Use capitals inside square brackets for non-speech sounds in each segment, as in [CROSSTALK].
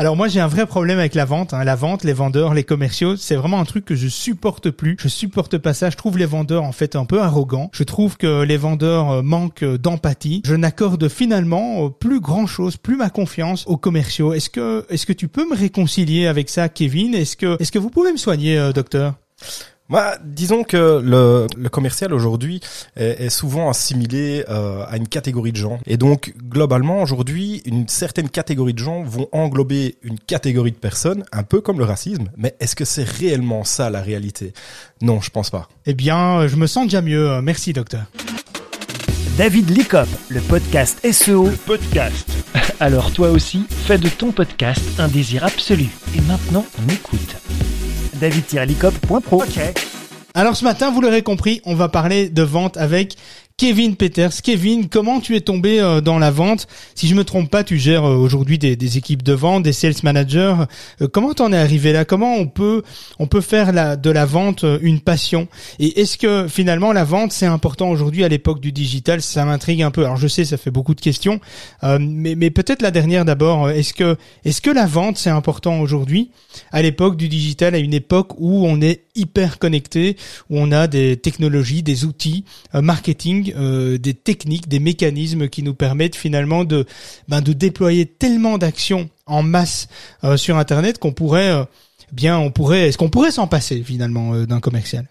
Alors moi j'ai un vrai problème avec la vente, hein. la vente, les vendeurs, les commerciaux, c'est vraiment un truc que je supporte plus. Je supporte pas ça. Je trouve les vendeurs en fait un peu arrogants. Je trouve que les vendeurs euh, manquent d'empathie. Je n'accorde finalement euh, plus grand chose, plus ma confiance aux commerciaux. Est-ce que est-ce que tu peux me réconcilier avec ça, Kevin? Est-ce que est-ce que vous pouvez me soigner, euh, docteur? Bah, disons que le, le commercial aujourd'hui est, est, souvent assimilé euh, à une catégorie de gens. Et donc, globalement, aujourd'hui, une certaine catégorie de gens vont englober une catégorie de personnes, un peu comme le racisme. Mais est-ce que c'est réellement ça la réalité? Non, je pense pas. Eh bien, je me sens déjà mieux. Merci, docteur. David Licop, le podcast SEO. Le podcast. [LAUGHS] Alors toi aussi, fais de ton podcast un désir absolu. Et maintenant, on écoute david-licop.pro. Alors ce matin, vous l'aurez compris, on va parler de vente avec Kevin Peters. Kevin, comment tu es tombé euh, dans la vente? Si je me trompe pas, tu gères euh, aujourd'hui des, équipes de vente, des sales managers. Euh, comment t'en es arrivé là? Comment on peut on peut faire de la vente une passion? Et est-ce que finalement la vente c'est important aujourd'hui à l'époque du digital? Ça m'intrigue un peu. Alors je sais, ça fait beaucoup de questions, mais, mais peut-être la dernière d'abord. Est-ce que est-ce que la vente c'est important aujourd'hui à l'époque du digital, à une époque où on est hyper connecté, où on a des technologies, des outils marketing euh, des techniques, des mécanismes qui nous permettent finalement de, ben, déployer tellement d'actions en masse euh, sur Internet qu'on pourrait, euh, bien, on pourrait, est-ce qu'on pourrait s'en passer finalement d'un commercial?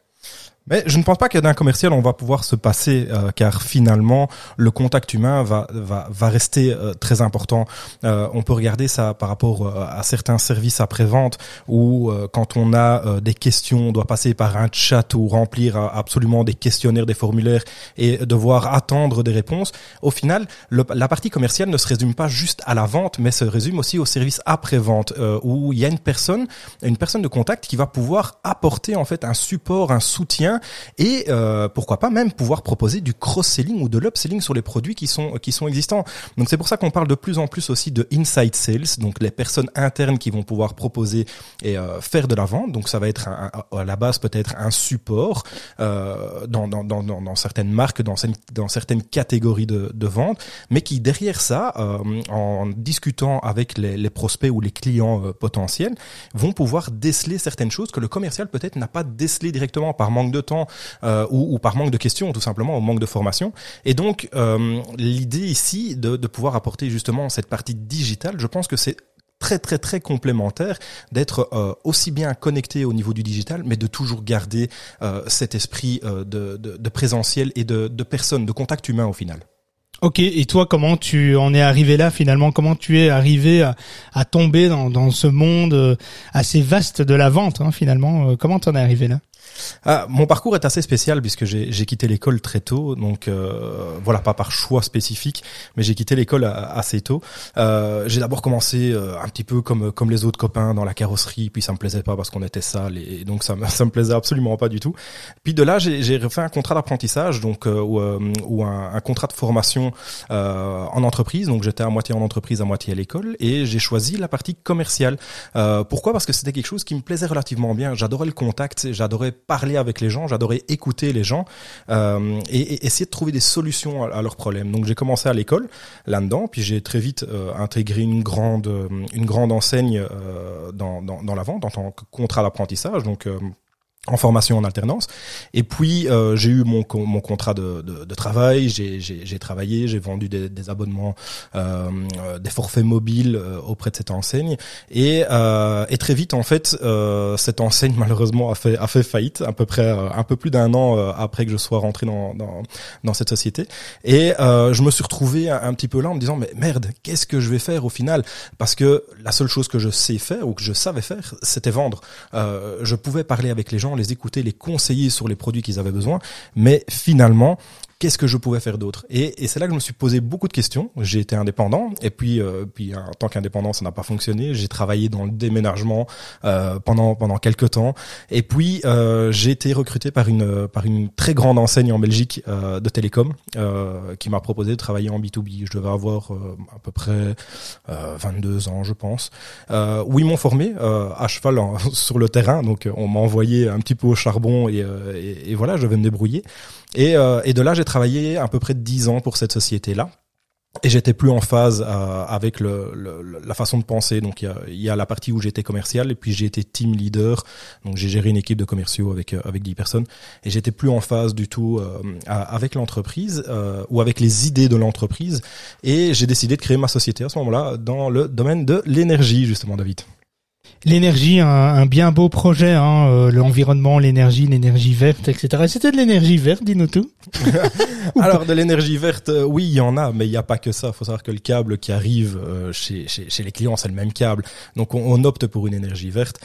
Mais je ne pense pas que d'un commercial on va pouvoir se passer, euh, car finalement le contact humain va va, va rester euh, très important. Euh, on peut regarder ça par rapport à certains services après vente où quand on a des questions, on doit passer par un chat ou remplir absolument des questionnaires, des formulaires et devoir attendre des réponses. Au final, la partie commerciale ne se résume pas juste à la vente, mais se résume aussi au service après vente où il y a une personne, une personne de contact qui va pouvoir apporter en fait un support, un soutien et euh, pourquoi pas même pouvoir proposer du cross-selling ou de l'upselling sur les produits qui sont qui sont existants. Donc c'est pour ça qu'on parle de plus en plus aussi de inside sales, donc les personnes internes qui vont pouvoir proposer et euh, faire de la vente. Donc ça va être à la base peut-être un support euh, dans, dans, dans, certaines marques, dans, certaines catégories de, de vente, mais qui derrière ça, en discutant avec les, les, prospects ou les clients potentiels, vont pouvoir déceler certaines choses que le commercial peut-être n'a pas décelé directement par manque de temps euh, ou, ou, par manque de questions, tout simplement, ou manque de formation. Et donc, euh, l'idée ici de, de pouvoir apporter justement cette partie digitale, je pense que c'est très très très complémentaire d'être euh, aussi bien connecté au niveau du digital, mais de toujours garder euh, cet esprit euh, de, de, de, présentiel et de, de personne, de contact humain au final. Ok, et toi, comment tu en es arrivé là finalement? Comment tu es arrivé à, à tomber dans, dans, ce monde euh, assez vaste de la vente hein, finalement? Comment t'en es arrivé là? Ah, mon parcours est assez spécial puisque j'ai quitté l'école très tôt, donc euh, voilà, pas par choix spécifique, mais j'ai quitté l'école assez tôt. Euh, j'ai d'abord commencé euh, un petit peu comme comme les autres copains dans la carrosserie, puis ça me plaisait pas parce qu'on était sale et donc ça me [LAUGHS] ça me plaisait absolument pas du tout. Puis de là, j'ai fait un contrat d'apprentissage, donc ou, ou un, un, contrat de formation en entreprise. Donc j'étais à moitié en entreprise, à moitié à l'école, et j'ai choisi la partie commerciale. pourquoi? Parce que c'était quelque chose qui me plaisait relativement bien. J'adorais le contact, j'adorais parler avec les gens, j'adorais écouter les gens euh, et, essayer de trouver des solutions à, leurs problèmes. Donc j'ai commencé à l'école là-dedans, puis j'ai très vite euh, intégré une grande enseigne euh, dans, dans, dans, la vente en tant que contrat d'apprentissage. Donc en formation en alternance. Et puis euh, j'ai eu mon, mon contrat de, de, de travail, j'ai travaillé, j'ai vendu des, des abonnements, euh, des forfaits mobiles euh, auprès de cette enseigne. Et, euh, et très vite en fait, euh, cette enseigne [LAUGHS] malheureusement a fait a fait faillite à peu près un peu plus d'un an après que je sois rentré dans dans, dans cette société. Et je me suis retrouvé un, un, petit peu là en me disant mais merde, qu'est-ce que je vais faire au final? Parce que la seule chose que je sais faire ou que je savais faire, c'était vendre. je pouvais parler avec les gens les écouter, les conseiller sur les produits qu'ils avaient besoin, mais finalement, qu'est-ce que je pouvais faire d'autre? Et, c'est là que je me suis posé beaucoup de questions. J'ai été indépendant et puis euh, puis en tant qu'indépendant ça n'a pas fonctionné. J'ai travaillé dans le déménagement euh, pendant pendant quelques temps et puis euh, j'ai été recruté par une par une très grande enseigne en Belgique euh, de télécom euh, qui m'a proposé de travailler en B2B. Je devais avoir euh, à peu près 22 ans je pense. où ils m'ont formé à cheval [LAUGHS] sur le terrain donc on m'a envoyé un petit peu au charbon et, et voilà je devais me débrouiller. Et, et de là j'ai travaillé à peu près dix ans pour cette société-là. et j'étais plus en phase euh, avec la façon de penser. Donc il y a, y a la partie où j'étais commercial et puis j'ai été team leader. Donc j'ai géré une équipe de commerciaux avec euh, avec 10 personnes et j'étais plus en phase du tout euh, avec l'entreprise ou avec les idées de l'entreprise et j'ai décidé de créer ma société à ce moment-là dans le domaine de l'énergie justement David. L'énergie, un, bien beau projet, hein, euh, l'environnement, l'énergie, l'énergie verte, etc. C'était de l'énergie verte, dis-nous tout. [LAUGHS] Alors de l'énergie verte, euh, oui, il y en a, mais il n'y a pas que ça. Il faut savoir que le câble qui arrive euh, chez, chez, chez, les clients, c'est le même câble. Donc on, on, opte pour une énergie verte.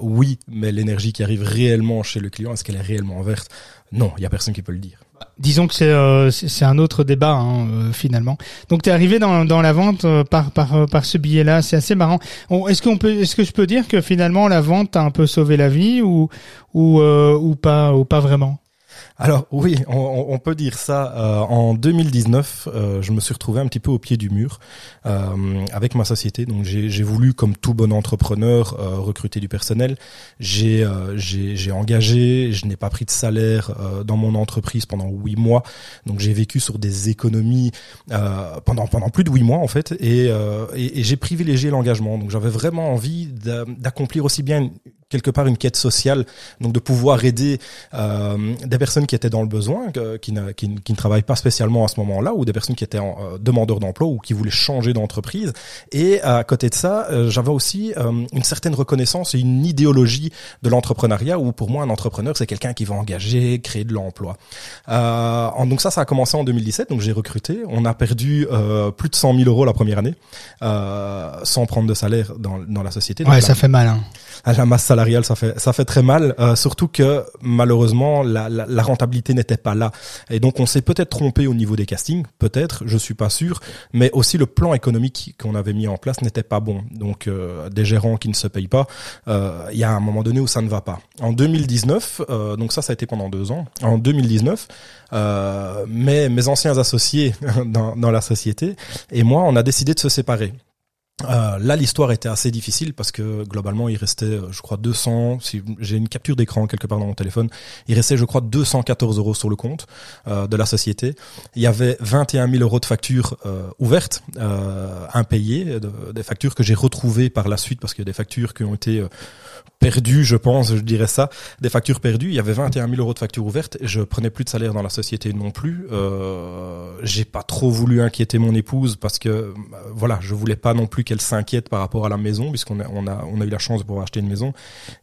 oui, mais l'énergie qui arrive réellement chez le client, est-ce qu'elle est réellement verte? Non, il y a personne qui peut le dire. Disons que c'est euh, c'est un autre débat hein, euh, finalement. Donc tu es arrivé dans, dans la vente euh, par par par ce billet-là, c'est assez marrant. Est-ce qu'on peut est-ce que je peux dire que finalement la vente t'a un peu sauvé la vie ou ou ou pas ou pas vraiment? Alors oui, on, on, peut dire ça. Euh, en 2019, euh, je me suis retrouvé un petit peu au pied du mur euh, avec ma société. Donc j'ai voulu, comme tout bon entrepreneur, euh, recruter du personnel. J'ai j'ai engagé, je n'ai pas pris de salaire dans mon entreprise pendant huit mois. Donc j'ai vécu sur des économies pendant pendant plus de huit mois en fait, et, et, et j'ai privilégié l'engagement. Donc j'avais vraiment envie d'accomplir aussi bien quelque part une quête sociale, donc de pouvoir aider euh, des personnes qui étaient dans le besoin, qui, ne, qui, qui, ne travaillent pas spécialement à ce moment-là, ou des personnes qui étaient en, euh, demandeurs d'emploi ou qui voulaient changer d'entreprise. Et à côté de ça, euh, j'avais aussi euh, une certaine reconnaissance et une idéologie de l'entrepreneuriat, où pour moi un entrepreneur c'est quelqu'un qui va engager, créer de l'emploi. donc ça, ça a commencé en 2017, donc j'ai recruté. On a perdu plus de 100 000 euros la première année, sans prendre de salaire dans, dans la société. ouais, ça fait mal. Hein. À la masse salariale, ça fait ça fait très mal. Euh, surtout que malheureusement la, la, la rentabilité n'était pas là. Et donc on s'est peut-être trompé au niveau des castings, peut-être, je suis pas sûr, mais aussi le plan économique qu'on avait mis en place n'était pas bon. Donc euh, des gérants qui ne se payent pas, euh, il y a un moment donné où ça ne va pas. En 2019, donc ça ça a été pendant deux ans. En 2019, mes mes anciens associés [LAUGHS] dans, dans la société et moi on a décidé de se séparer. Euh, là, l'histoire était assez difficile parce que globalement, il restait, euh, je crois, 200. Si j'ai une capture d'écran quelque part dans mon téléphone, il restait, je crois, 214 euros sur le compte euh, de la société. Il y avait 21 000 euros de factures euh, ouvertes, impayées, des factures que j'ai retrouvées par la suite parce qu'il y a des factures qui ont été perdu, je pense, je dirais ça, des factures perdues. Il y avait 21 000 euros de factures ouvertes. Je prenais plus de salaire dans la société non plus. Euh, j'ai pas trop voulu inquiéter mon épouse parce que euh, voilà, je voulais pas non plus qu'elle s'inquiète par rapport à la maison puisqu'on a, on a, on a eu la chance de pouvoir acheter une maison.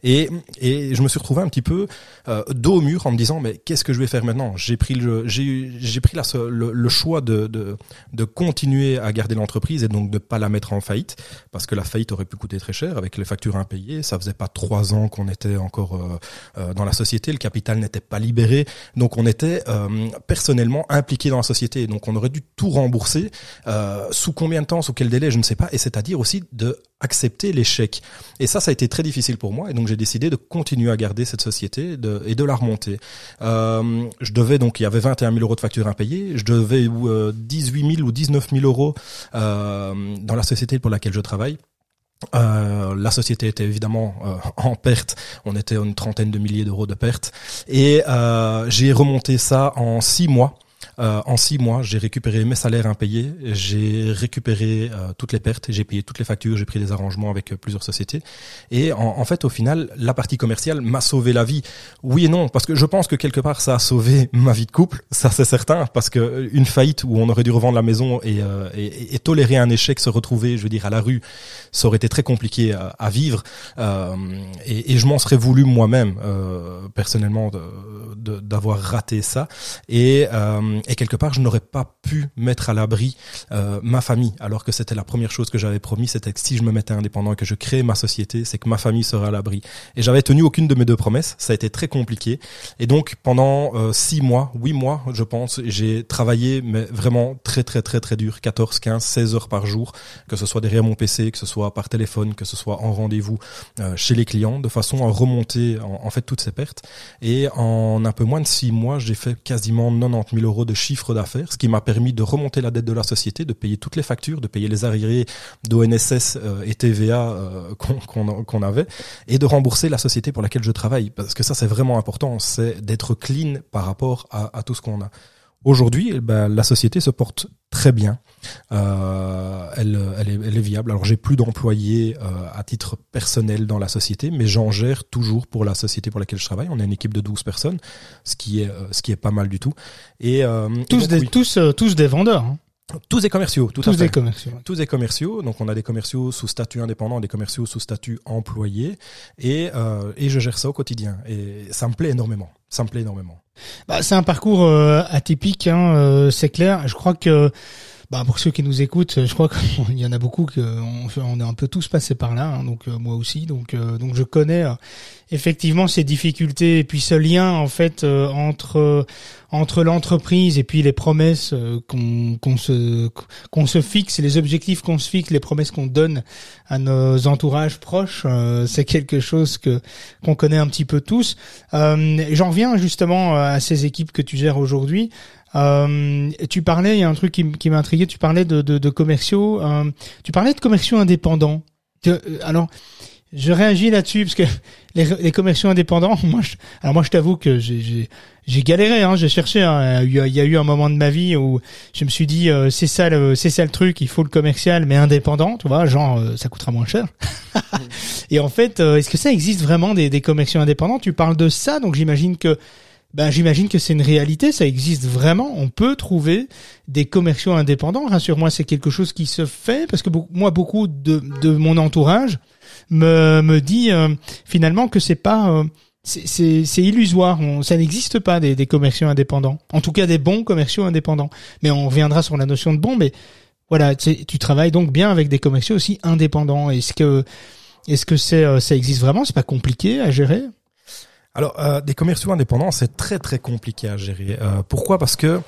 Et, et je me suis retrouvé un petit peu euh, dos au mur en me disant mais qu'est-ce que je vais faire maintenant? J'ai pris le, j'ai, j'ai pris le, le, choix de, de, de continuer à garder l'entreprise et donc de pas la mettre en faillite parce que la faillite aurait pu coûter très cher avec les factures impayées. Ça faisait pas trois ans qu'on était encore euh, euh, dans la société, le capital n'était pas libéré, donc on était euh, personnellement impliqué dans la société, donc on aurait dû tout rembourser. sous combien de temps, sous quel délai, je ne sais pas, et c'est-à-dire aussi de accepter l'échec. Et ça, ça a été très difficile pour moi, et donc j'ai décidé de continuer à garder cette société de, et de la remonter. je devais donc, il y avait 21 000 euros de factures impayées, je devais 18 000 ou 19 000 euros dans la société pour laquelle je travaille. Euh, la société était évidemment euh, [LAUGHS] en perte. On était à une trentaine de milliers d'euros de pertes. Et euh, j'ai remonté ça en six mois. Euh, en six mois, j'ai récupéré mes salaires impayés, j'ai récupéré euh, toutes les pertes, j'ai payé toutes les factures, j'ai pris des arrangements avec euh, plusieurs sociétés. Et en, en, fait, au final, la partie commerciale m'a sauvé la vie. Oui et non, parce que je pense que quelque part, ça a sauvé [LAUGHS] ma vie de couple, ça c'est certain, parce que une faillite où on aurait dû revendre la maison et, et, et, tolérer un échec, se retrouver, je veux dire, à la rue, ça aurait été très compliqué à, à vivre. et, je m'en serais voulu moi-même, personnellement, d'avoir raté ça. Et et quelque part je n'aurais pas pu mettre à l'abri euh, ma famille alors que c'était la première chose que j'avais promis c'était que si je me mettais indépendant et que je créais ma société c'est que ma famille serait à l'abri. Et j'avais tenu aucune de mes deux promesses. Ça a été très compliqué. Et donc pendant euh, six mois huit mois je pense j'ai travaillé mais vraiment très très très très dur. 14 15 16 heures par jour que ce soit derrière mon PC que ce soit par téléphone que ce soit en rendez-vous euh, chez les clients de façon à remonter en, en fait toutes ces pertes. Et en un peu moins de six mois j'ai fait quasiment 90 000 euros de chiffre d'affaires, ce qui m'a permis de remonter la dette de la société, de payer toutes les factures, de payer les arriérés d'ONSS euh, et TVA euh, qu'on avait, et de rembourser la société pour laquelle je travaille. Parce que ça, c'est vraiment important, c'est d'être clean par rapport à, tout ce qu'on a. Aujourd'hui, eh ben, la société se porte très bien. Euh, elle, elle, est, elle, est, viable. Alors j'ai plus d'employés euh, à titre personnel dans la société, mais j'en gère toujours pour la société pour laquelle je travaille. On est une équipe de 12 personnes, ce qui est, euh, ce qui est pas mal du tout. Et, euh, tous, des, tous, tous des vendeurs. Hein. Tous des commerciaux, tout tous à fait. des commerciaux. Tous des commerciaux. Donc on a des commerciaux sous statut indépendant, des commerciaux sous statut employé, et euh, et je gère ça au quotidien. Et ça me plaît énormément. Ça me plaît énormément. Bah, c'est un parcours euh, atypique, hein, euh, c'est clair. Je crois que bah, pour ceux qui nous écoutent, je crois [LAUGHS] qu'il y en a beaucoup que on est un peu tous passés par là, hein, donc euh, moi aussi, donc euh, donc je connais euh, effectivement ces difficultés et puis ce lien en fait entre entre l'entreprise et puis les promesses qu'on qu'on se qu'on se fixe, les objectifs qu'on se fixe, les promesses qu'on donne à nos entourages proches, c'est quelque chose que qu'on connaît un petit peu tous. J'en reviens justement à ces équipes que tu gères aujourd'hui. Euh, tu parlais, il y a un truc qui, qui m'a intrigué, tu parlais de, de, de commerciaux, euh, tu parlais de commerciaux indépendants. Euh, alors, je réagis là-dessus parce que [LAUGHS] les, les, commerciaux indépendants, [LAUGHS] moi, je, alors moi, je t'avoue que j'ai galéré, hein, j'ai cherché. Hein, il, y a, eu un moment de ma vie où je me suis dit, euh, c'est ça, le, c'est ça le truc, il faut le commercial, mais indépendant, tu vois, genre euh, ça coûtera moins cher. [LAUGHS] Et en fait, euh, est-ce que ça existe vraiment des, des commerciaux indépendants? Tu parles de ça, donc j'imagine que ben j'imagine que c'est une réalité, ça existe vraiment. On peut trouver des commerciaux indépendants. Rassure-moi, c'est quelque chose qui se fait parce que moi, beaucoup de, de mon entourage me, me dit euh, finalement que c'est pas euh, c'est illusoire. ça n'existe pas des, des commerciaux indépendants. En tout cas, des bons commerciaux indépendants. Mais on reviendra sur la notion de bon. Mais voilà, tu travailles donc bien avec des commerciaux aussi indépendants. Est-ce que est-ce que c'est euh, ça existe vraiment? C'est pas compliqué à gérer? Alors, euh, des commerciaux indépendants, c'est très très compliqué à gérer. Euh, pourquoi? Parce que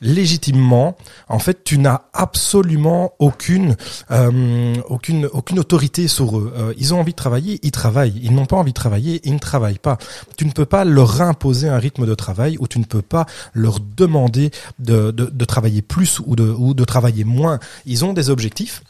légitimement, en fait, tu n'as absolument aucune euh, aucune aucune autorité sur eux. Euh, ils ont envie de travailler, ils travaillent. Ils n'ont pas envie de travailler, ils ne travaillent pas. Tu ne peux pas leur imposer un rythme de travail ou tu ne peux pas leur demander de, de, de travailler plus ou de, ou de travailler moins. Ils ont des objectifs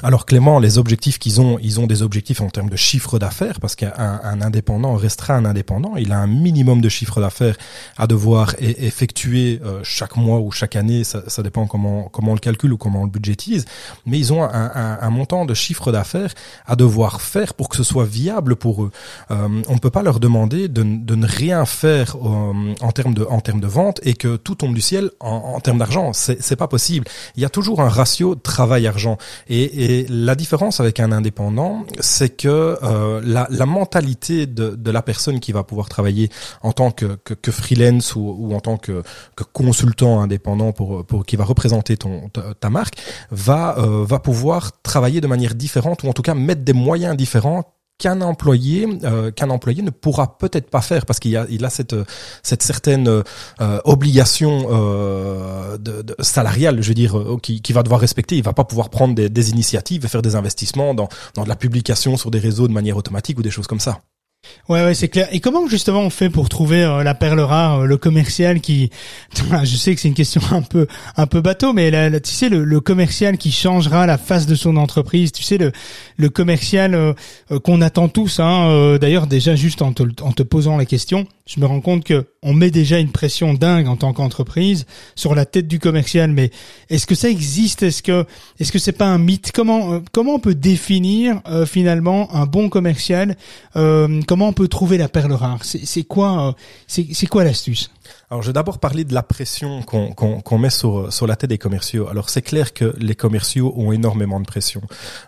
alors Clément, les objectifs qu'ils ont, ils ont des objectifs en termes de chiffre d'affaires, parce qu'un un indépendant restera un indépendant. Il a un minimum de chiffre d'affaires à devoir e effectuer euh, chaque mois ou chaque année, ça, dépend comment comment on le calcule ou comment on le budgétise. Mais ils ont un, montant de chiffre d'affaires à devoir faire pour que ce soit viable pour eux. Euh, on ne peut pas leur demander de, ne rien faire euh, en termes de en termes de vente et que tout tombe du ciel en, termes d'argent. C'est pas possible. Il y a toujours un ratio travail-argent la différence avec un indépendant, c'est que euh, la, la, mentalité de, de, la personne qui va pouvoir travailler en tant que, que, que freelance ou, ou, en tant que, que, consultant indépendant pour, pour qui va représenter ton ta, ta marque, va euh, va pouvoir travailler de manière différente ou en tout cas mettre des moyens différents qu'un employé euh, qu'un employé ne pourra peut-être pas faire parce qu'il a il a cette cette certaine euh, obligation euh, de, de, salariale je veux dire euh, qui, qui va devoir respecter il va pas pouvoir prendre des, des initiatives et faire des investissements dans dans de la publication sur des réseaux de manière automatique ou des choses comme ça Ouais, ouais, c'est clair. Et comment justement on fait pour trouver euh, la perle rare, euh, le commercial qui, [LAUGHS] je sais que c'est une question un peu, un peu bateau, mais là, tu sais, le, le, commercial qui changera la face de son entreprise, tu sais, le, le commercial euh, qu'on attend tous. Hein, D'ailleurs, déjà juste en te, en te posant la question, je me rends compte que on met déjà une pression dingue en tant qu'entreprise sur la tête du commercial. Mais est-ce que ça existe? Est-ce que, est-ce que c'est pas un mythe? Comment, comment on peut définir finalement un bon commercial? Comment on peut trouver la perle rare? C'est quoi, euh, c'est quoi l'astuce? Alors, je vais d'abord parler de la pression qu'on qu qu met sur, sur la tête des commerciaux. Alors, c'est clair que les commerciaux ont énormément de pression.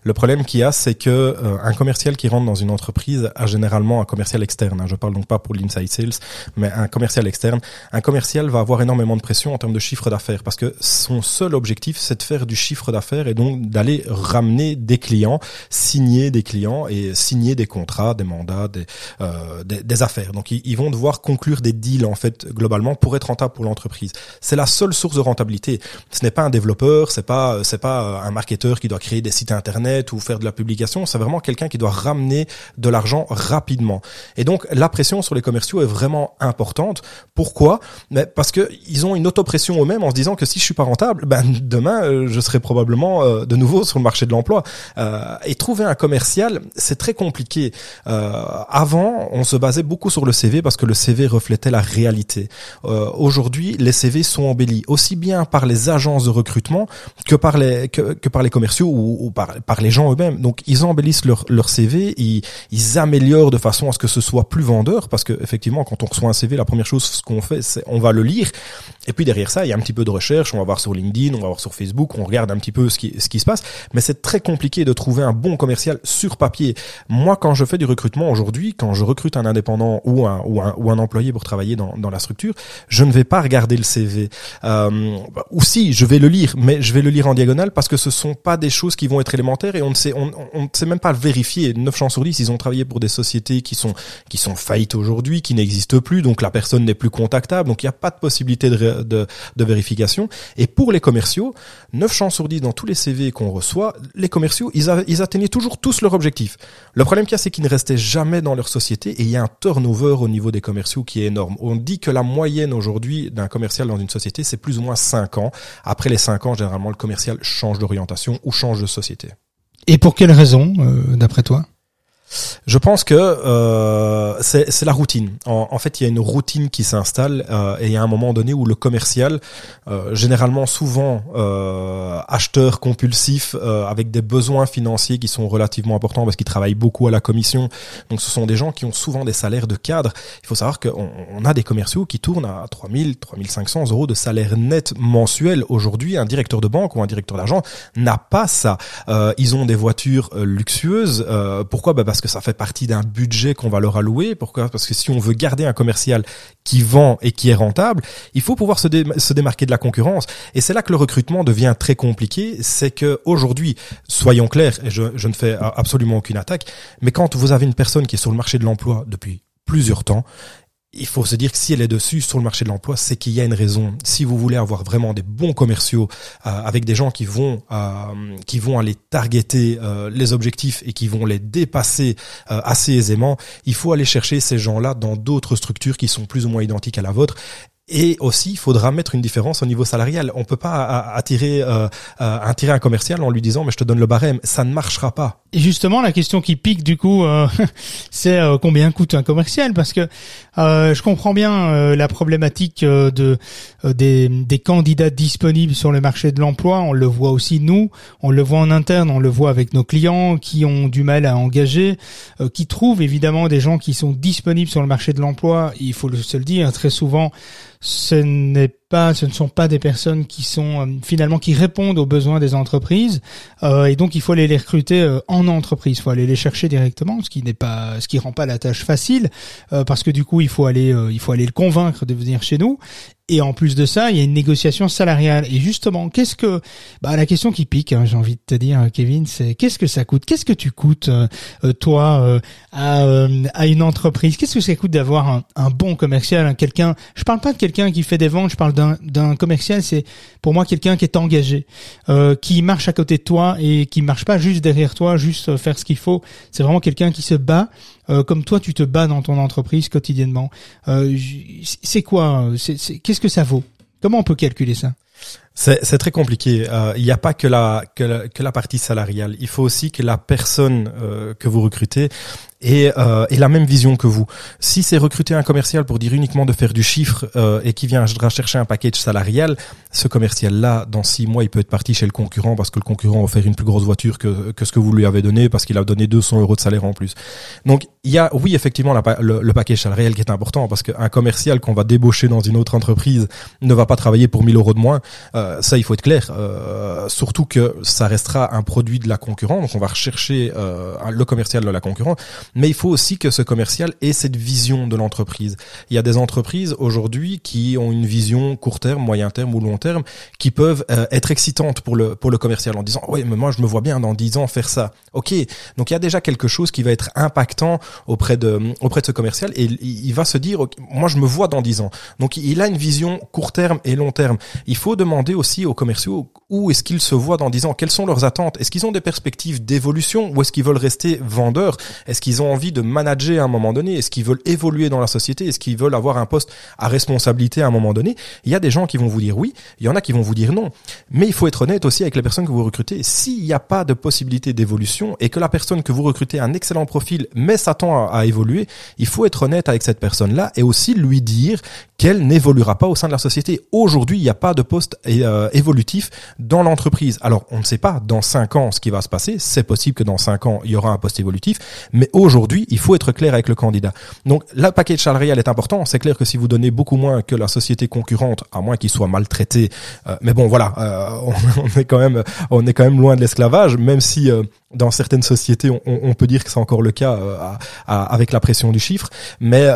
Le problème qu'il y a, c'est que euh, un commercial qui rentre dans une entreprise a généralement un commercial externe. Hein. Je parle donc pas pour l'inside sales, mais un commercial externe. Un commercial va avoir énormément de pression en termes de chiffre d'affaires parce que son seul objectif, c'est de faire du chiffre d'affaires et donc d'aller ramener des clients, signer des clients et signer des contrats, des mandats, des, euh, des, des, affaires. Donc, ils, ils vont devoir conclure des deals en fait globalement pour être rentable pour l'entreprise. C'est la seule source de rentabilité. Ce n'est pas un développeur, c'est pas c'est pas un marketeur qui doit créer des sites internet ou faire de la publication. C'est vraiment quelqu'un qui doit ramener de l'argent rapidement. Et donc la pression sur les commerciaux est vraiment importante. Pourquoi? Parce que ils ont une autopression eux-mêmes en se disant que si je suis pas rentable, ben demain euh, je serai probablement euh, de nouveau sur le marché de l'emploi. Euh, et trouver un commercial, c'est très compliqué. avant, on se basait beaucoup sur le CV parce que le CV reflétait la réalité. Euh, Aujourd'hui, les CV sont embellis aussi bien par les agences de recrutement que par les que, que par les commerciaux ou, ou par, par les gens eux-mêmes. Donc ils embellissent leur, leur CV, ils, ils améliorent de façon à ce que ce soit plus vendeur parce que effectivement quand on reçoit un CV, la première chose qu'on fait, c'est on va le lire et puis derrière ça, il y a un petit peu de recherche, on va voir sur LinkedIn, on va voir sur Facebook, on regarde un petit peu ce qui ce qui se passe, mais c'est très compliqué de trouver un bon commercial sur papier. Moi, quand je fais du recrutement aujourd'hui, quand je recrute un indépendant ou un ou un, ou un employé pour travailler dans, dans la structure, je ne vais pas regarder le CV. Euh, ou si, je vais le lire, mais je vais le lire en diagonale parce que ce sont pas des choses qui vont être élémentaires et on ne sait, on, ne sait même pas le vérifier. 9 chances sur 10, ils ont travaillé pour des sociétés qui sont, qui sont faillites aujourd'hui, qui n'existent plus, donc la personne n'est plus contactable, donc il n'y a pas de possibilité de, de, de vérification. Et pour les commerciaux, 9 chances sur 10 dans tous les CV qu'on reçoit, les commerciaux, ils, ils atteignaient toujours tous leur objectif. Le problème qu'il y a, c'est qu'ils ne restaient jamais dans leur société et il y a un turnover au niveau des commerciaux qui est énorme. On dit que la moyenne aujourd'hui d'un commercial dans une société, c'est plus ou moins 5 ans. Après les 5 ans, généralement, le commercial change d'orientation ou change de société. Et pour quelle raison, euh, d'après toi? Je pense que euh, c'est la routine. En, en fait, il y a une routine qui s'installe euh, et il y a un moment donné où le commercial, euh, généralement souvent euh, acheteur compulsif euh, avec des besoins financiers qui sont relativement importants parce qu'ils travaillent beaucoup à la commission. Donc, ce sont des gens qui ont souvent des salaires de cadre. Il faut savoir qu'on on a des commerciaux qui tournent à 3000, 3500 euros de salaire net mensuel. Aujourd'hui, un directeur de banque ou un directeur d'argent n'a pas ça. Euh, ils ont des voitures luxueuses. Pourquoi? Bah Parce que ça fait partie d'un budget qu'on va leur allouer. Pourquoi? Parce que si on veut garder un commercial qui vend et qui est rentable, il faut pouvoir se, se démarquer de la concurrence. Et c'est là que le recrutement devient très compliqué. C'est que aujourd'hui, soyons clairs, et je, je ne fais absolument aucune attaque, mais quand vous avez une personne qui est sur le marché de l'emploi depuis plusieurs temps, il faut se dire que si elle est dessus sur le marché de l'emploi, c'est qu'il y a une raison. Si vous voulez avoir vraiment des bons commerciaux euh, avec des gens qui vont euh, qui vont aller targeter euh, les objectifs et qui vont les dépasser assez aisément, il faut aller chercher ces gens-là dans d'autres structures qui sont plus ou moins identiques à la vôtre. Et aussi, il faudra mettre une différence au niveau salarial. On peut pas a- attirer euh, euh, attirer un commercial en lui disant mais je te donne le barème. Ça ne marchera pas. Et justement, la question qui pique du coup, euh, [LAUGHS] c'est euh, combien coûte un commercial? Parce que euh, je comprends bien euh, la problématique euh, de euh, des, des candidats disponibles sur le marché de l'emploi. On le voit aussi nous, on le voit en interne, on le voit avec nos clients qui ont du mal à engager, euh, qui trouvent évidemment des gens qui sont disponibles sur le marché de l'emploi. Il faut se le dire très souvent, n'est ce ne sont pas des personnes qui sont euh, finalement qui répondent aux besoins des entreprises. Euh, et donc il faut aller les recruter euh, en entreprise, il faut aller les chercher directement, ce qui n'est pas, ce qui rend pas la tâche facile, parce que du coup il faut aller, il faut aller le convaincre de venir chez nous. Et en plus de ça, il y a une négociation salariale. Et justement, qu'est-ce que, bah la question qui pique, hein, j'ai envie de te dire, Kevin, c'est qu'est-ce que ça coûte? Qu'est-ce que tu coûtes euh, toi euh, à, euh, à une entreprise? Qu'est-ce que ça coûte d'avoir un, bon commercial, un quelqu'un Je parle pas de quelqu'un qui fait des ventes, je parle d'un d'un commercial. C'est pour moi quelqu'un qui est engagé, euh, qui marche à côté de toi et qui marche pas juste derrière toi, juste euh, faire ce qu'il faut. C'est vraiment quelqu'un qui se bat euh, comme toi tu te bats dans ton entreprise quotidiennement. C'est quoi Qu'est-ce que ça vaut? Comment on peut calculer ça? C'est très compliqué. Euh, Il n'y a pas que la, que la que la partie salariale. Il faut aussi que la personne euh, que vous recrutez ait, euh, ait la même vision que vous. Si c'est recruter un commercial pour dire uniquement de faire du chiffre euh, et qui viendra chercher un package salarial, ce commercial-là, dans six mois, il peut être parti chez le concurrent parce que le concurrent a offert une plus grosse voiture que, que ce que vous lui avez donné parce qu'il a donné 200 euros de salaire en plus. Donc, il y a, oui, effectivement, le, le package salarial qui est important parce qu'un commercial qu'on va débaucher dans une autre entreprise ne va pas travailler pour 1000 euros de moins. Euh, ça, il faut être clair. Euh, surtout que ça restera un produit de la concurrence. Donc, on va rechercher euh, le commercial de la concurrence. Mais il faut aussi que ce commercial ait cette vision de l'entreprise. Il y a des entreprises aujourd'hui qui ont une vision court terme, moyen terme ou long terme qui peuvent euh, être excitantes pour le pour le commercial en disant ouais mais moi je me vois bien dans 10 ans faire ça. OK. Donc il y a déjà quelque chose qui va être impactant auprès de auprès de ce commercial et il, va se dire Ok, moi je me vois dans 10 ans. Donc il a une vision court terme et long terme. Il faut demander aussi aux commerciaux où est-ce qu'ils se voient dans 10 ans, quelles sont leurs attentes, est-ce qu'ils ont des perspectives d'évolution ou est-ce qu'ils veulent rester vendeurs, est-ce qu'ils ont envie de manager à un moment donné, est-ce qu'ils veulent évoluer dans la société, est-ce qu'ils veulent avoir un poste à responsabilité à un moment donné? Il y a des gens qui vont vous dire oui, il y en a qui vont vous dire non. Mais il faut être honnête aussi avec les personnes que vous recrutez. S'il n'y a pas de possibilité d'évolution et que la personne que vous recrutez a un excellent profil mais s'attend à, à évoluer, il faut être honnête avec cette personne-là et aussi lui dire qu'elle n'évoluera pas au sein de la société. Aujourd'hui, il n'y a pas de poste euh, évolutif dans l'entreprise. Alors, on ne sait pas dans cinq ans ce qui va se passer. C'est possible que dans cinq ans, il y aura un poste évolutif. Mais aujourd'hui, il faut être clair avec le candidat. Donc, le paquet salarial est important. C'est clair que si vous donnez beaucoup moins que la société concurrente, à moins qu'il soit maltraité, euh, mais bon, voilà, euh, [LAUGHS] on, est quand même, on est quand même loin de l'esclavage, même si euh, dans certaines sociétés, on, peut dire que c'est encore le cas avec la pression du chiffre. Mais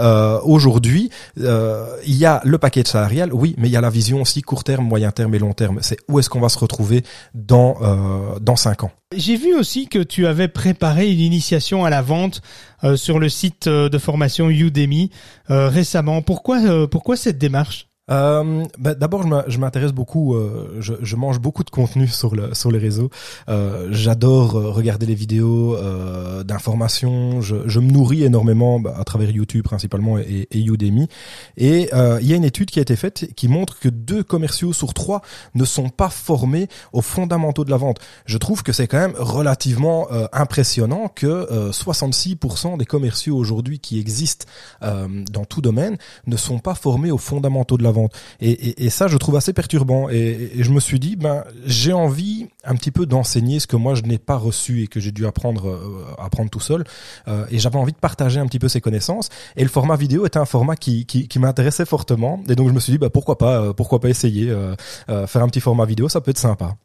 aujourd'hui, il y a le paquet salarial, oui, mais il y a la vision aussi court terme, moyen terme et long terme. C'est où est-ce qu'on va se retrouver dans euh, dans cinq ans. J'ai vu aussi que tu avais préparé une initiation à la vente euh, sur le site euh, de formation Udemy euh, récemment. Pourquoi pourquoi cette démarche? Euh, bah, D'abord, je m'intéresse beaucoup, euh, je, mange beaucoup de contenu sur, le, sur les réseaux. Euh, J'adore regarder les vidéos d'informations. Je, me nourris énormément bah, à travers YouTube principalement et, Udemy. Et il y a une étude qui a été faite qui montre que deux commerciaux sur trois ne sont pas formés aux fondamentaux de la vente. Je trouve que c'est quand même relativement impressionnant que 66% des commerciaux aujourd'hui qui existent dans tout domaine ne sont pas formés aux fondamentaux de la vente. Et, ça, je trouve assez perturbant. Et, je me suis dit, ben, j'ai envie un petit peu d'enseigner ce que moi je n'ai pas reçu et que j'ai dû apprendre, euh, apprendre tout seul. Euh, et j'avais envie de partager un petit peu ces connaissances. Et le format vidéo était un format qui, qui, m'intéressait fortement. Et donc je me suis dit, ben, pourquoi pas, euh, pourquoi pas essayer faire un petit format vidéo, ça peut être sympa.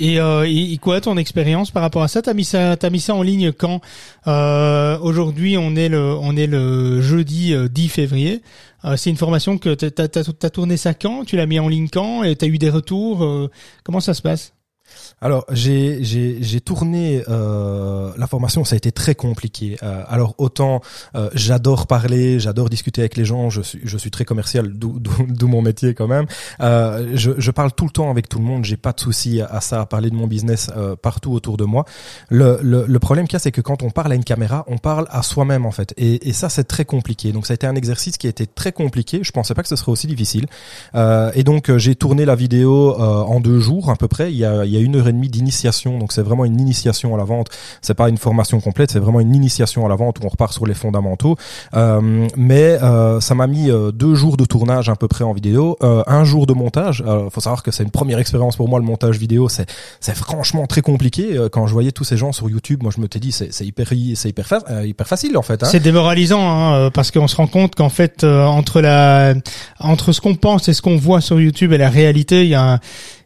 Et, euh, et, quoi ton expérience par rapport à ça? T'as mis ça, t'as mis ça en ligne quand? Euh, Aujourd'hui, on est le, on est le jeudi 10 euh, février. Euh, c'est une formation que t'as, t'as, t'as tourné ça quand Tu l'as mis en ligne quand Et t'as eu des retours euh, Comment ça se passe? Alors j'ai tourné euh, la formation, ça a été très compliqué. Euh, alors autant euh, j'adore parler, j'adore discuter avec les gens, je suis je suis très commercial, d'où mon métier quand même. Euh, je, je parle tout le temps avec tout le monde, j'ai pas de souci à, ça, à parler de mon business euh, partout autour de moi. Le le, le problème qu'il y a, c'est que quand on parle à une caméra, on parle à soi-même en fait, et, et ça c'est très compliqué. Donc ça a été un exercice qui a été très compliqué. Je pensais pas que ce serait aussi difficile. et donc j'ai tourné la vidéo en deux jours à peu près. Il y a il y a une heure et demie d'initiation. Donc c'est vraiment une initiation à la vente. C'est pas une formation complète, c'est vraiment une initiation à la vente où on repart sur les fondamentaux. Euh, mais euh, ça m'a mis euh, deux jours de tournage à peu près en vidéo, un jour de montage. Il faut savoir que c'est une première expérience pour moi le montage vidéo. C'est c'est franchement très compliqué. Quand je voyais tous ces gens sur YouTube, moi je me t'ai dit c'est hyper c'est hyper hyper facile en fait. Hein. C'est démoralisant hein, parce qu'on se rend compte qu'en fait entre la entre ce qu'on pense et ce qu'on voit sur YouTube et la réalité, il y a un,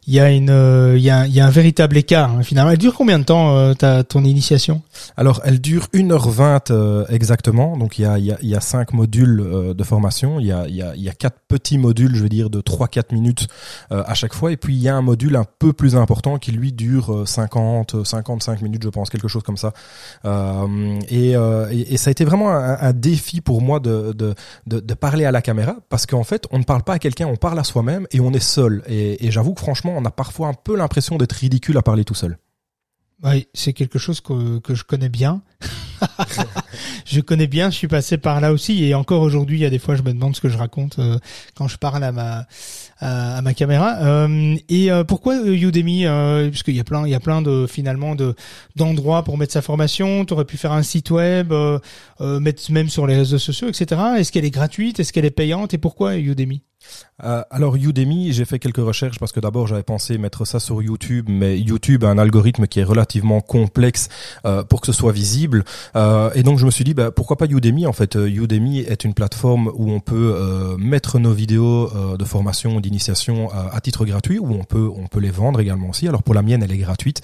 il y a une euh, il y a, il y a un véritable écart hein, finalement. Elle dure combien de temps euh, ta ton initiation? Alors elle dure 1h20 euh, exactement. Donc il y a il y a, il y a cinq modules euh, de formation, il y a il y a il y a quatre petits modules, je veux dire de 3 4 minutes à chaque fois et puis il y a un module un peu plus important qui lui dure 50 55 minutes je pense quelque chose comme ça. Et, et, et, ça a été vraiment un, un défi pour moi de, de de, de parler à la caméra parce qu'en fait on ne parle pas à quelqu'un, on parle à soi-même et on est seul et, et j'avoue que franchement on a parfois un peu l'impression d'être ridicule à parler tout seul. Oui, c'est quelque chose que, que je connais bien. [LAUGHS] je connais bien, je suis passé par là aussi et encore aujourd'hui, il y a des fois, je me demande ce que je raconte euh, quand je parle à ma à, ma caméra. Euh, et euh, pourquoi Udemy Parce qu'il y a plein, il y a plein de finalement de d'endroits pour mettre sa formation. Tu aurais pu faire un site web, mettre même sur les réseaux sociaux, etc. Est-ce qu'elle est gratuite? Est-ce qu'elle est payante? Et pourquoi Udemy? Euh, alors Udemy, j'ai fait quelques recherches parce que d'abord j'avais pensé mettre ça sur YouTube, mais YouTube a un algorithme qui est relativement complexe euh, pour que ce soit visible. Euh, et donc je me suis dit bah, pourquoi pas Udemy En fait, Udemy est une plateforme où on peut mettre nos vidéos de formation, d'initiation à titre gratuit, où on peut on peut les vendre également aussi. Alors pour la mienne, elle est gratuite.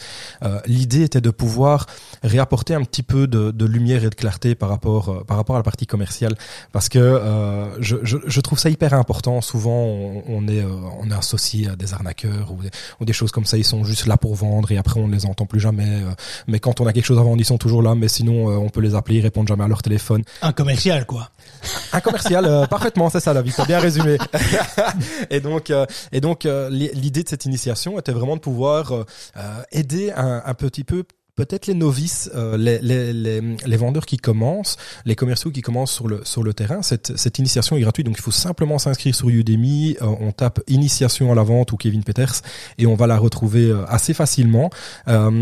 L'idée était de pouvoir réapporter un petit peu de, de, lumière et de clarté par rapport par rapport à la partie commerciale, parce que je, je, je trouve ça hyper important souvent on, on est euh, on est associé à des arnaqueurs ou des, ou des choses comme ça. Ils sont juste là pour vendre et après on ne les entend plus jamais. euh, mais quand on a quelque chose à vendre, ils sont toujours là. Mais sinon, euh, on peut les appeler, ils répondent jamais à leur téléphone. Un commercial, quoi. Un commercial, euh, [LAUGHS] parfaitement, c'est ça, David, t'as bien résumé. [LAUGHS] et donc, euh, et donc, euh, li- l'idée de cette initiation était vraiment de pouvoir aider un, un petit peu peut-être les novices, euh, les, vendeurs qui commencent, les commerciaux qui commencent sur le terrain. Cette, initiation est gratuite, donc il faut simplement s'inscrire sur Udemy. Euh, on tape initiation à la vente ou Kevin Peters et on va la retrouver euh, assez facilement.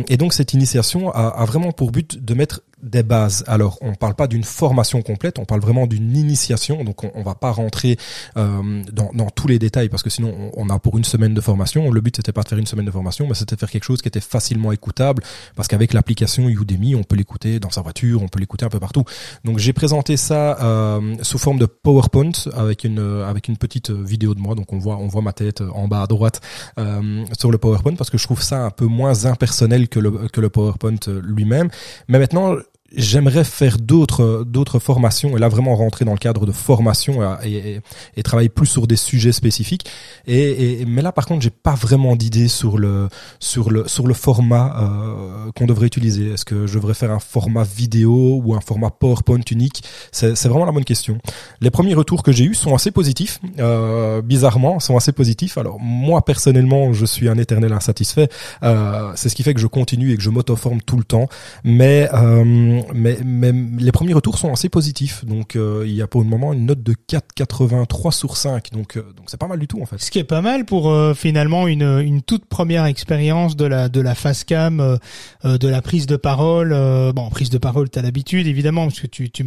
Et donc cette initiation a, a vraiment pour but de mettre des bases. Alors, on parle pas d'une formation complète, on parle vraiment d'une initiation. Donc, on, on va pas rentrer euh, dans, dans tous les détails parce que sinon, on, on a pour une semaine de formation. Le but c'était pas de faire une semaine de formation, mais c'était de faire quelque chose qui était facilement écoutable parce qu'avec l'application Udemy, on peut l'écouter dans sa voiture, on peut l'écouter un peu partout. Donc, j'ai présenté ça euh, sous forme de PowerPoint avec une avec une petite vidéo de moi. Donc, on voit on voit ma tête en bas à droite euh, sur le PowerPoint parce que je trouve ça un peu moins impersonnel que le que le PowerPoint lui-même. Mais maintenant j'aimerais faire d'autres d'autres formations et là vraiment rentrer dans le cadre de formation et, et, et travailler plus sur des sujets spécifiques. Et, et mais là par contre j'ai pas vraiment d'idée sur le sur le sur le format euh, qu'on devrait utiliser. Est-ce que je devrais faire un format vidéo ou un format PowerPoint unique? C'est c'est vraiment la bonne question. Les premiers retours que j'ai eus sont assez positifs euh, bizarrement sont assez positifs. Alors moi personnellement je suis un éternel insatisfait. Euh, c'est ce qui fait que je continue et que je m'auto-forme tout le temps. Mais euh, mais, mais les premiers retours sont assez positifs. Donc euh, il y a pour le moment une note de 4,83 sur 5. Donc euh, donc c'est pas mal du tout en fait. Ce qui est pas mal pour euh, finalement une, une toute première expérience de la de la face cam, de la prise de parole. bon, prise de parole, t'as l'habitude évidemment parce que tu tu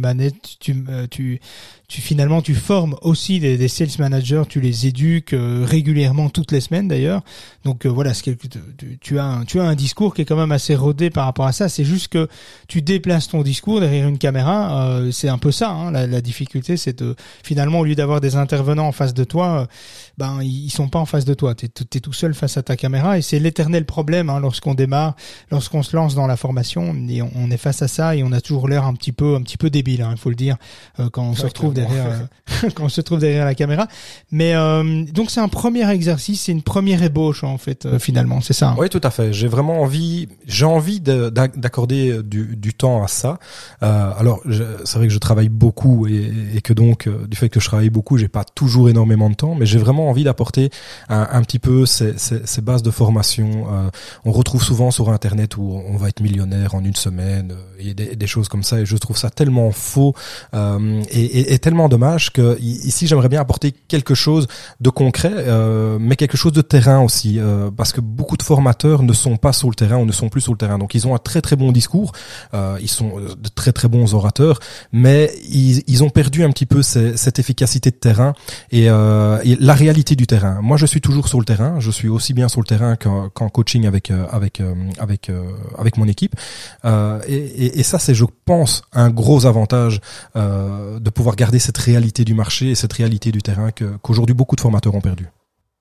tu tu finalement tu formes aussi des, des sales managers, tu les éduques euh, régulièrement toutes les semaines d'ailleurs. Donc euh, voilà, quelque- tu, tu as un, tu as un discours qui est quand même assez rodé par rapport à ça. C'est juste que tu déplaces ton discours derrière une caméra. euh, c'est un peu ça. Hein, la, la difficulté, c'est de finalement au lieu d'avoir des intervenants en face de toi, euh, ben ils sont pas en face de toi. Tu es, tout seul face à ta caméra et c'est l'éternel problème hein, lorsqu'on démarre, lorsqu'on se lance dans la formation et on, on est face à ça et on a toujours l'air un petit peu un petit peu débile. Il faut le dire euh, quand on se retrouve. Derrière euh, [LAUGHS] quand on se trouve derrière la caméra. Mais euh, donc c'est un premier exercice, c'est une première ébauche en fait euh, finalement, c'est ça. hein. Oui, tout à fait. J'ai vraiment envie, j'ai envie de- d'ac- d'accorder du, du temps à ça. Euh, alors, c'est vrai que je travaille beaucoup et, et que donc, euh, du fait que je travaille beaucoup, j'ai pas toujours énormément de temps, mais j'ai vraiment envie d'apporter un, un petit peu ces, ces, ces bases de formation. Euh, on retrouve souvent sur Internet où on va être millionnaire en une semaine euh, et des, des choses comme ça, et je trouve ça tellement faux euh, et, et- et tellement dommage que ici, j'aimerais bien apporter quelque chose de concret, euh, mais quelque chose de terrain aussi, euh, parce que beaucoup de formateurs ne sont pas sur le terrain ou ne sont plus sur le terrain. Donc ils ont un très très bon discours, euh, ils sont euh, de très très bons orateurs, mais ils, ont perdu un petit peu cette efficacité de terrain et, euh, et la réalité du terrain. Moi, je suis toujours sur le terrain, je suis aussi bien sur le terrain qu'en coaching avec euh, avec avec avec mon équipe, et, et, et ça c'est, je pense, un gros avantage de pouvoir garder cette réalité du marché et cette réalité du terrain qu'aujourd'hui beaucoup de formateurs ont perdu.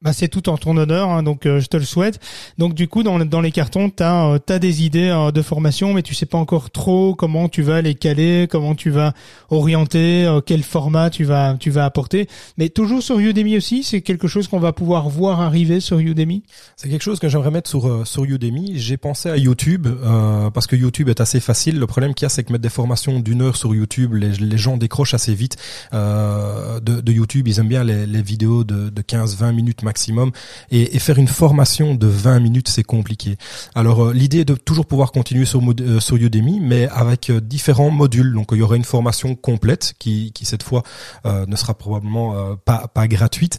Bah, c'est tout en ton honneur, hein, donc euh, je te le souhaite. Donc du coup, dans, dans les cartons, tu as, des idées euh, de formation, mais tu sais pas encore trop comment tu vas les caler, comment tu vas orienter, euh, quel format tu vas tu vas apporter. Mais toujours sur Udemy aussi, c'est quelque chose qu'on va pouvoir voir arriver sur Udemy? C'est quelque chose que j'aimerais mettre sur euh, sur Udemy. J'ai pensé à YouTube euh, parce que YouTube est assez facile. Le problème qu'il y a, c'est que mettre des formations d'une heure sur YouTube, les, gens décrochent assez vite euh, de, de YouTube. Ils aiment bien les, les vidéos de, de 15-20 minutes maximum. Et, faire une formation de 20 minutes, c'est compliqué. Alors euh, l'idée est de toujours pouvoir continuer sur, euh, sur Udemy, mais avec euh, différents modules. Donc il y aura une formation complète qui, qui cette fois euh, ne sera probablement pas, pas gratuite,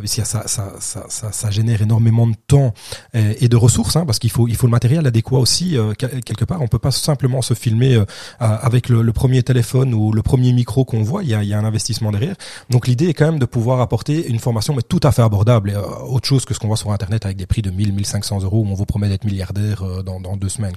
puisque ça, ça, ça, ça, génère énormément de temps et, de ressources, hein, parce qu'il faut, il faut le matériel adéquat aussi. quel- quelque part, on peut pas simplement se filmer avec le, le premier téléphone ou le premier micro qu'on voit. Il y a, il y a un investissement derrière. Donc l'idée est quand même de pouvoir apporter une formation, mais tout à fait abordable, euh, autre chose que ce qu'on voit sur Internet avec des prix de 1000, 1500 euros où on vous promet d'être milliardaire euh, dans, deux semaines.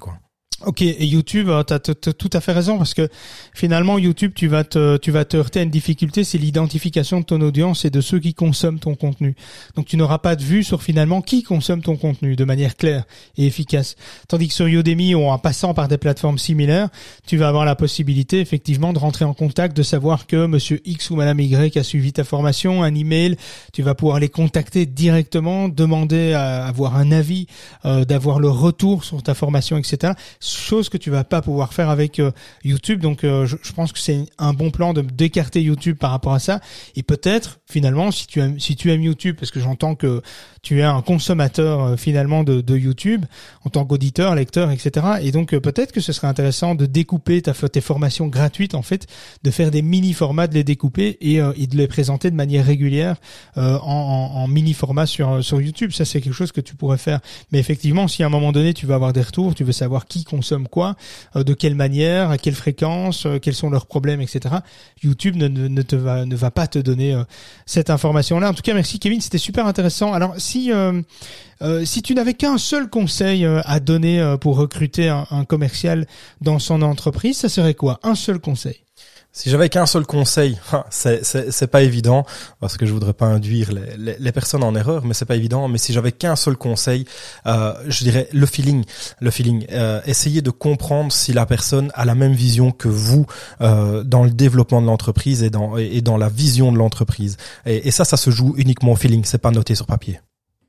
Ok, et YouTube, tu as tout à fait raison parce que finalement YouTube, tu vas te, tu vas te heurter à une difficulté, c'est l'identification de ton audience et de ceux qui consomment ton contenu. Donc tu n'auras pas de vue sur finalement qui consomme ton contenu de manière claire et efficace. Tandis que sur Udemy ou en passant par des plateformes similaires, tu vas avoir la possibilité effectivement de rentrer en contact, de savoir que Monsieur X ou Madame Y a suivi ta formation, un email, tu vas pouvoir les contacter directement, demander à avoir un avis, euh, d'avoir le retour sur ta formation, etc chose que tu vas pas pouvoir faire avec euh, YouTube. Donc euh, je, pense que c'est un bon plan de d'écarter YouTube par rapport à ça. Et peut-être finalement si tu aimes si tu aimes YouTube, parce que j'entends que tu es un consommateur euh, finalement de, de, YouTube en tant qu'auditeur, lecteur, etc. Et donc peut-être que ce serait intéressant de découper ta tes formations gratuites en fait, de faire des mini formats, de les découper et, et de les présenter de manière régulière en, en, en, mini format sur sur YouTube. Ça c'est quelque chose que tu pourrais faire. Mais effectivement, si à un moment donné tu veux avoir des retours, tu veux savoir qui consomme quoi, euh, de quelle manière, à quelle fréquence, euh, quels sont leurs problèmes, etc. YouTube ne, ne, te va ne va pas te donner euh, cette information-là. En tout cas, merci Kevin, c'était super intéressant. Alors si tu n'avais qu'un seul conseil à donner pour recruter un commercial dans son entreprise, ça serait quoi? Un seul conseil si j'avais qu'un seul conseil, c'est pas évident parce que je voudrais pas induire les, les, personnes en erreur, mais c'est pas évident. Mais si j'avais qu'un seul conseil, euh, je dirais le feeling, le feeling. Euh, essayez de comprendre si la personne a la même vision que vous euh, dans le développement de l'entreprise et dans et dans la vision de l'entreprise. Et, et ça, ça se joue uniquement au feeling. C'est pas noté sur papier.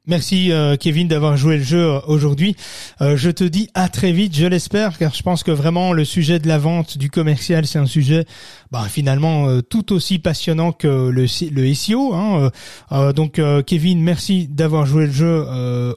Merci euh, Kevin d'avoir joué le jeu euh, aujourd'hui. Euh, je te dis à très vite, je l'espère, car je pense que vraiment le sujet de la vente, du commercial, c'est un sujet bah, finalement tout aussi passionnant que le, le SEO. Hein. donc Kevin, merci d'avoir joué le jeu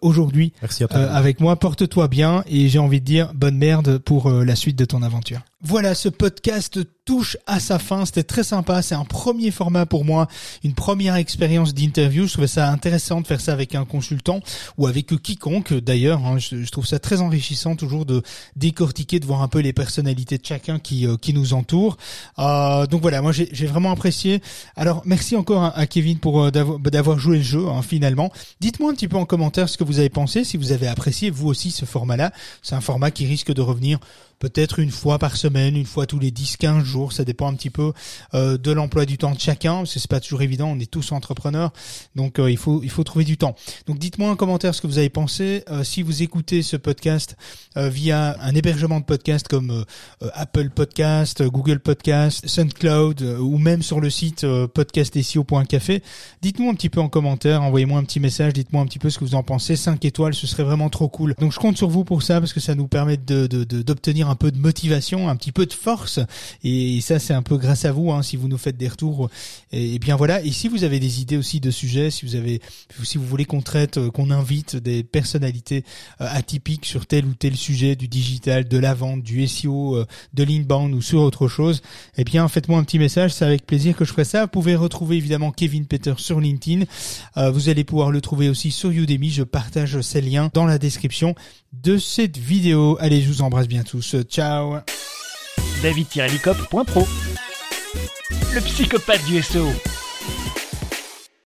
aujourd'hui avec moi. Porte-toi bien et j'ai envie de dire bonne merde pour la suite de ton aventure. Voilà, ce podcast touche à sa fin. C'était très sympa. C'est un premier format pour moi, une première expérience d'interview. Je trouvais ça intéressant de faire ça avec un consultant ou avec quiconque d'ailleurs. Hein. Je, trouve ça très enrichissant toujours de décortiquer, de voir un peu les personnalités de chacun qui, euh, nous entoure. Euh, donc voilà, moi j'ai vraiment apprécié. Alors merci encore à, Kevin pour euh, d'avoir joué le jeu hein, finalement. Dites-moi un petit peu en commentaire ce que vous avez pensé, si vous avez apprécié vous aussi ce format-là. C'est un format qui risque de revenir peut-être une fois par semaine, une fois tous les 10-15 jours, ça dépend un petit peu euh, de l'emploi du temps de chacun, c'est pas toujours évident, on est tous entrepreneurs, donc euh, il faut il faut trouver du temps. Donc dites-moi en commentaire ce que vous avez pensé. Euh, si vous écoutez ce podcast via un hébergement de podcast comme Apple Podcast, Google Podcast, SoundCloud ou même sur le site podcastesio.café, dites-moi un petit peu en commentaire, envoyez-moi un petit message, dites-moi un petit peu ce que vous en pensez. 5 étoiles, ce serait vraiment trop cool. Donc je compte sur vous pour ça parce que ça nous permet de d'obtenir un peu de motivation, un petit peu de force. Et ça, c'est un peu grâce à vous, hein, si vous nous faites des retours. Et, bien voilà. Et si vous avez des idées aussi de sujets, si vous avez, si vous voulez qu'on traite, euh, qu'on invite des personnalités euh, atypiques sur tel ou tel sujet du digital, de la vente, du SEO, euh, de l'inbound ou sur autre chose, eh bien faites-moi un petit message. C'est avec plaisir que je ferai ça. Vous pouvez retrouver évidemment Kevin Peter sur LinkedIn. vous allez pouvoir le trouver aussi sur Udemy. Je partage ces liens dans la description de cette vidéo. Allez, je vous embrasse bien tous. Ciao. David Le psychopathe du SEO